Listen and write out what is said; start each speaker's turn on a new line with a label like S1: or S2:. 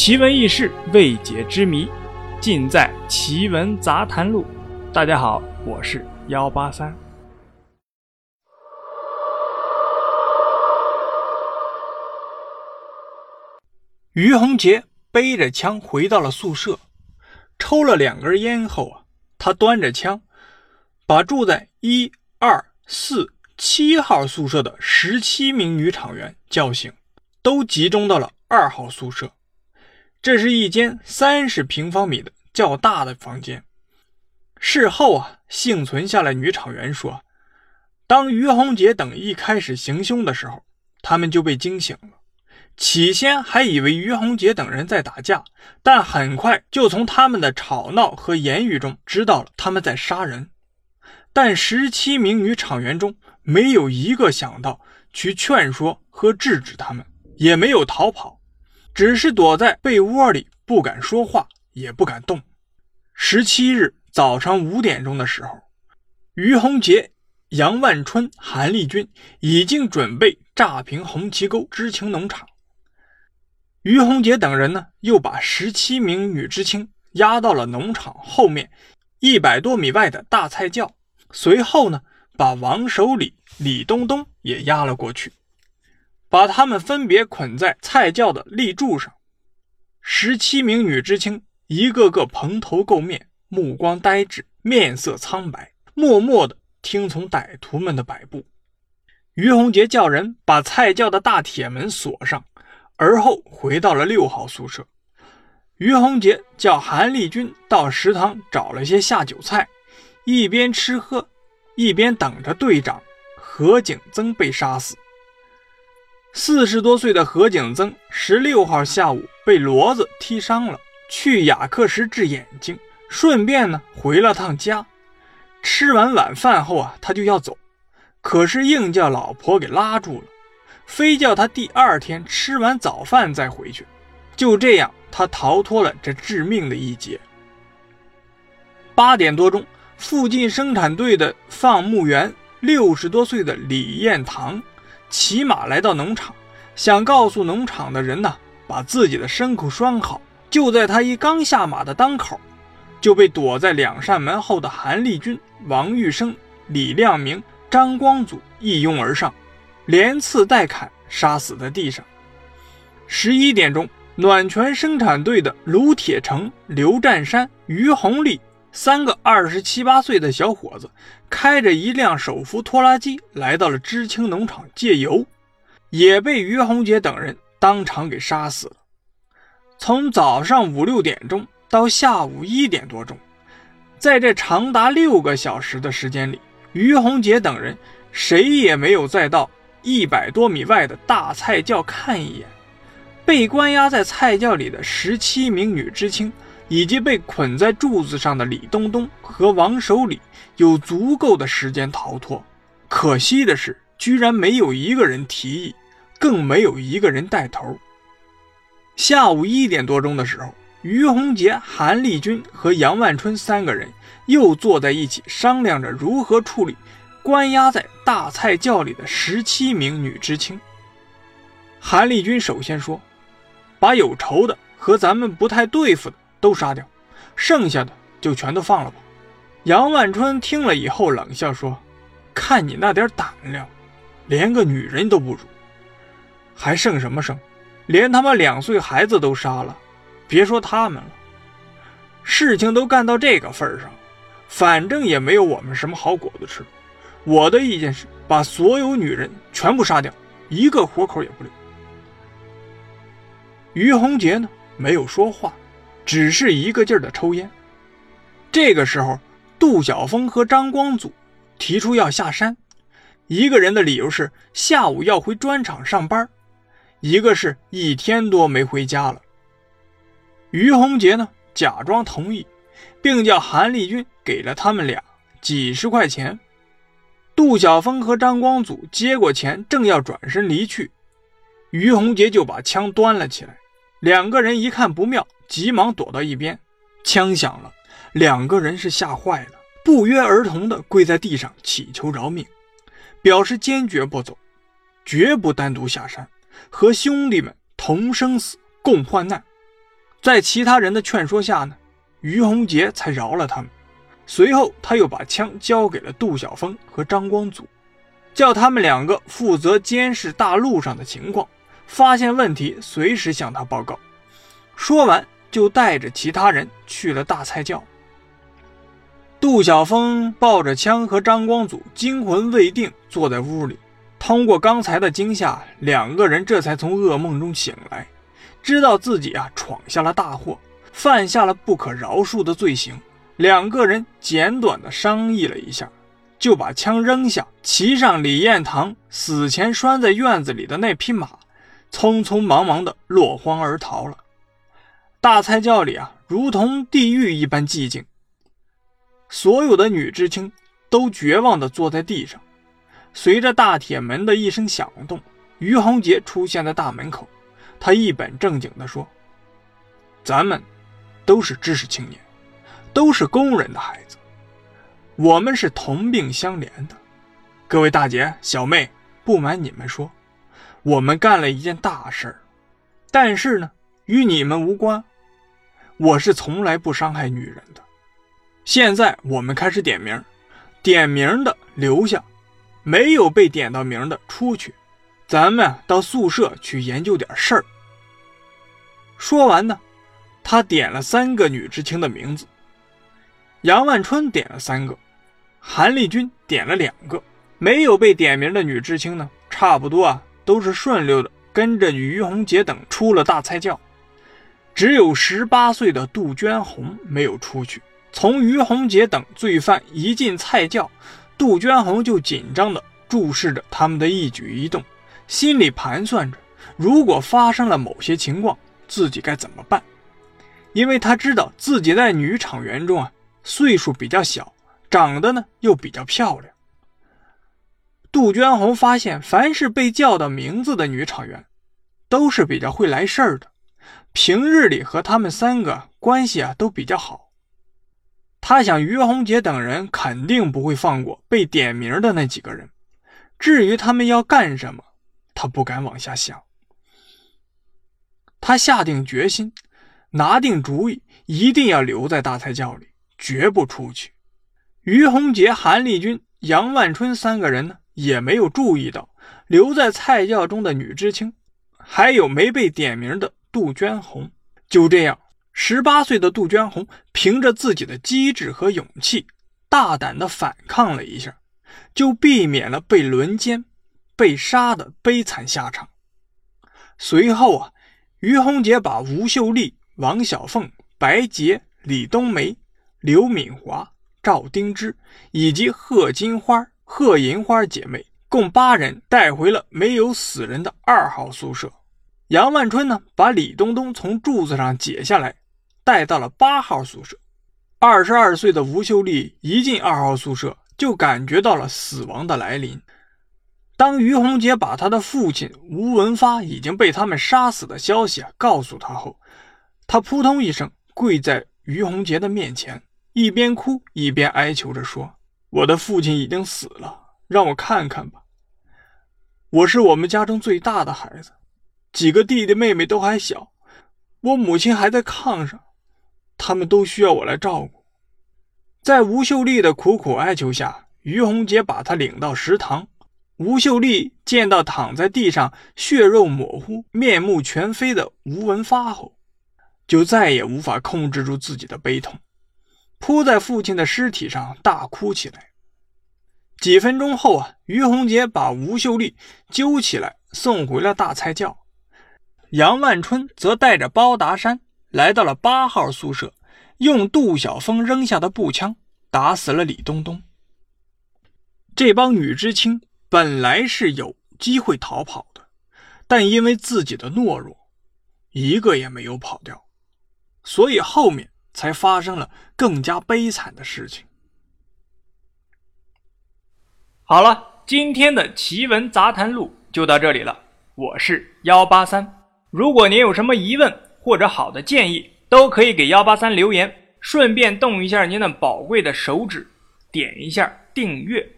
S1: 奇闻异事、未解之谜，尽在《奇闻杂谈录》。大家好，我是幺八三。
S2: 于洪杰背着枪回到了宿舍，抽了两根烟后啊，他端着枪，把住在一二四七号宿舍的十七名女厂员叫醒，都集中到了二号宿舍。这是一间三十平方米的较大的房间。事后啊，幸存下来女厂员说，当于洪杰等一开始行凶的时候，他们就被惊醒了。起先还以为于洪杰等人在打架，但很快就从他们的吵闹和言语中知道了他们在杀人。但十七名女厂员中没有一个想到去劝说和制止他们，也没有逃跑，只是躲在被窝里不敢说话，也不敢动。十七日早上五点钟的时候，于洪杰、杨万春、韩立军已经准备炸平红旗沟知青农场。于洪杰等人呢，又把十七名女知青押到了农场后面一百多米外的大菜窖，随后呢，把王守礼、李东东也押了过去，把他们分别捆在菜窖的立柱上。十七名女知青一个个蓬头垢面，目光呆滞，面色苍白，默默地听从歹徒们的摆布。于洪杰叫人把菜窖的大铁门锁上。而后回到了六号宿舍，于洪杰叫韩立军到食堂找了些下酒菜，一边吃喝，一边等着队长何景增被杀死。四十多岁的何景增，十六号下午被骡子踢伤了，去雅克什治眼睛，顺便呢回了趟家。吃完晚饭后啊，他就要走，可是硬叫老婆给拉住了。非叫他第二天吃完早饭再回去，就这样，他逃脱了这致命的一劫。八点多钟，附近生产队的放牧员六十多岁的李彦堂骑马来到农场，想告诉农场的人呢，把自己的牲口拴好。就在他一刚下马的当口，就被躲在两扇门后的韩立军、王玉生、李亮明、张光祖一拥而上。连刺带砍，杀死在地上。十一点钟，暖泉生产队的卢铁成、刘占山、于红利三个二十七八岁的小伙子，开着一辆手扶拖拉机来到了知青农场借油，也被于洪杰等人当场给杀死了。从早上五六点钟到下午一点多钟，在这长达六个小时的时间里，于洪杰等人谁也没有再到。一百多米外的大菜窖看一眼，被关押在菜窖里的十七名女知青，以及被捆在柱子上的李东东和王守礼，有足够的时间逃脱。可惜的是，居然没有一个人提议，更没有一个人带头。下午一点多钟的时候，于洪杰、韩立军和杨万春三个人又坐在一起商量着如何处理。关押在大菜窖里的十七名女知青，韩立军首先说：“把有仇的和咱们不太对付的都杀掉，剩下的就全都放了吧。”杨万春听了以后冷笑说：“看你那点胆量，连个女人都不如，还剩什么剩？连他妈两岁孩子都杀了，别说他们了。事情都干到这个份上，反正也没有我们什么好果子吃。”我的意见是，把所有女人全部杀掉，一个活口也不留。于洪杰呢，没有说话，只是一个劲儿的抽烟。这个时候，杜晓峰和张光祖提出要下山，一个人的理由是下午要回砖厂上班，一个是一天多没回家了。于洪杰呢，假装同意，并叫韩立军给了他们俩几十块钱。杜晓峰和张光祖接过钱，正要转身离去，于洪杰就把枪端了起来。两个人一看不妙，急忙躲到一边。枪响了，两个人是吓坏了，不约而同地跪在地上祈求饶命，表示坚决不走，绝不单独下山，和兄弟们同生死、共患难。在其他人的劝说下呢，于洪杰才饶了他们。随后，他又把枪交给了杜晓峰和张光祖，叫他们两个负责监视大路上的情况，发现问题随时向他报告。说完，就带着其他人去了大菜窖。杜晓峰抱着枪和张光祖惊魂未定，坐在屋里。通过刚才的惊吓，两个人这才从噩梦中醒来，知道自己啊闯下了大祸，犯下了不可饶恕的罪行。两个人简短的商议了一下，就把枪扔下，骑上李彦堂死前拴在院子里的那匹马，匆匆忙忙的落荒而逃了。大菜窖里啊，如同地狱一般寂静，所有的女知青都绝望的坐在地上。随着大铁门的一声响动，于洪杰出现在大门口，他一本正经地说：“咱们都是知识青年。”都是工人的孩子，我们是同病相怜的。各位大姐、小妹，不瞒你们说，我们干了一件大事儿，但是呢，与你们无关。我是从来不伤害女人的。现在我们开始点名，点名的留下，没有被点到名的出去。咱们到宿舍去研究点事儿。说完呢，他点了三个女知青的名字。杨万春点了三个，韩立军点了两个，没有被点名的女知青呢，差不多啊都是顺溜的跟着于洪杰等出了大菜窖，只有十八岁的杜鹃红没有出去。从于洪杰等罪犯一进菜窖，杜鹃红就紧张的注视着他们的一举一动，心里盘算着，如果发生了某些情况，自己该怎么办，因为他知道自己在女厂员中啊。岁数比较小，长得呢又比较漂亮。杜鹃红发现，凡是被叫到名字的女厂员，都是比较会来事儿的。平日里和他们三个关系啊都比较好。他想，于洪杰等人肯定不会放过被点名的那几个人。至于他们要干什么，他不敢往下想。他下定决心，拿定主意，一定要留在大菜窖里。绝不出去。于洪杰、韩立军、杨万春三个人呢，也没有注意到留在菜窖中的女知青，还有没被点名的杜鹃红。就这样，十八岁的杜鹃红凭着自己的机智和勇气，大胆的反抗了一下，就避免了被轮奸、被杀的悲惨下场。随后啊，于洪杰把吴秀丽、王小凤、白洁、李冬梅。刘敏华、赵丁芝以及贺金花、贺银花姐妹共八人带回了没有死人的二号宿舍。杨万春呢，把李东东从柱子上解下来，带到了八号宿舍。二十二岁的吴秀丽一进二号宿舍，就感觉到了死亡的来临。当于洪杰把他的父亲吴文发已经被他们杀死的消息啊告诉他后，他扑通一声跪在于洪杰的面前。一边哭一边哀求着说：“我的父亲已经死了，让我看看吧。我是我们家中最大的孩子，几个弟弟妹妹都还小，我母亲还在炕上，他们都需要我来照顾。”在吴秀丽的苦苦哀求下，于洪杰把她领到食堂。吴秀丽见到躺在地上血肉模糊、面目全非的吴文发后，就再也无法控制住自己的悲痛。扑在父亲的尸体上大哭起来。几分钟后啊，于洪杰把吴秀丽揪起来送回了大菜窖。杨万春则带着包达山来到了八号宿舍，用杜晓峰扔下的步枪打死了李东东。这帮女知青本来是有机会逃跑的，但因为自己的懦弱，一个也没有跑掉，所以后面。才发生了更加悲惨的事情。
S1: 好了，今天的奇闻杂谈录就到这里了。我是幺八三，如果您有什么疑问或者好的建议，都可以给幺八三留言，顺便动一下您的宝贵的手指，点一下订阅。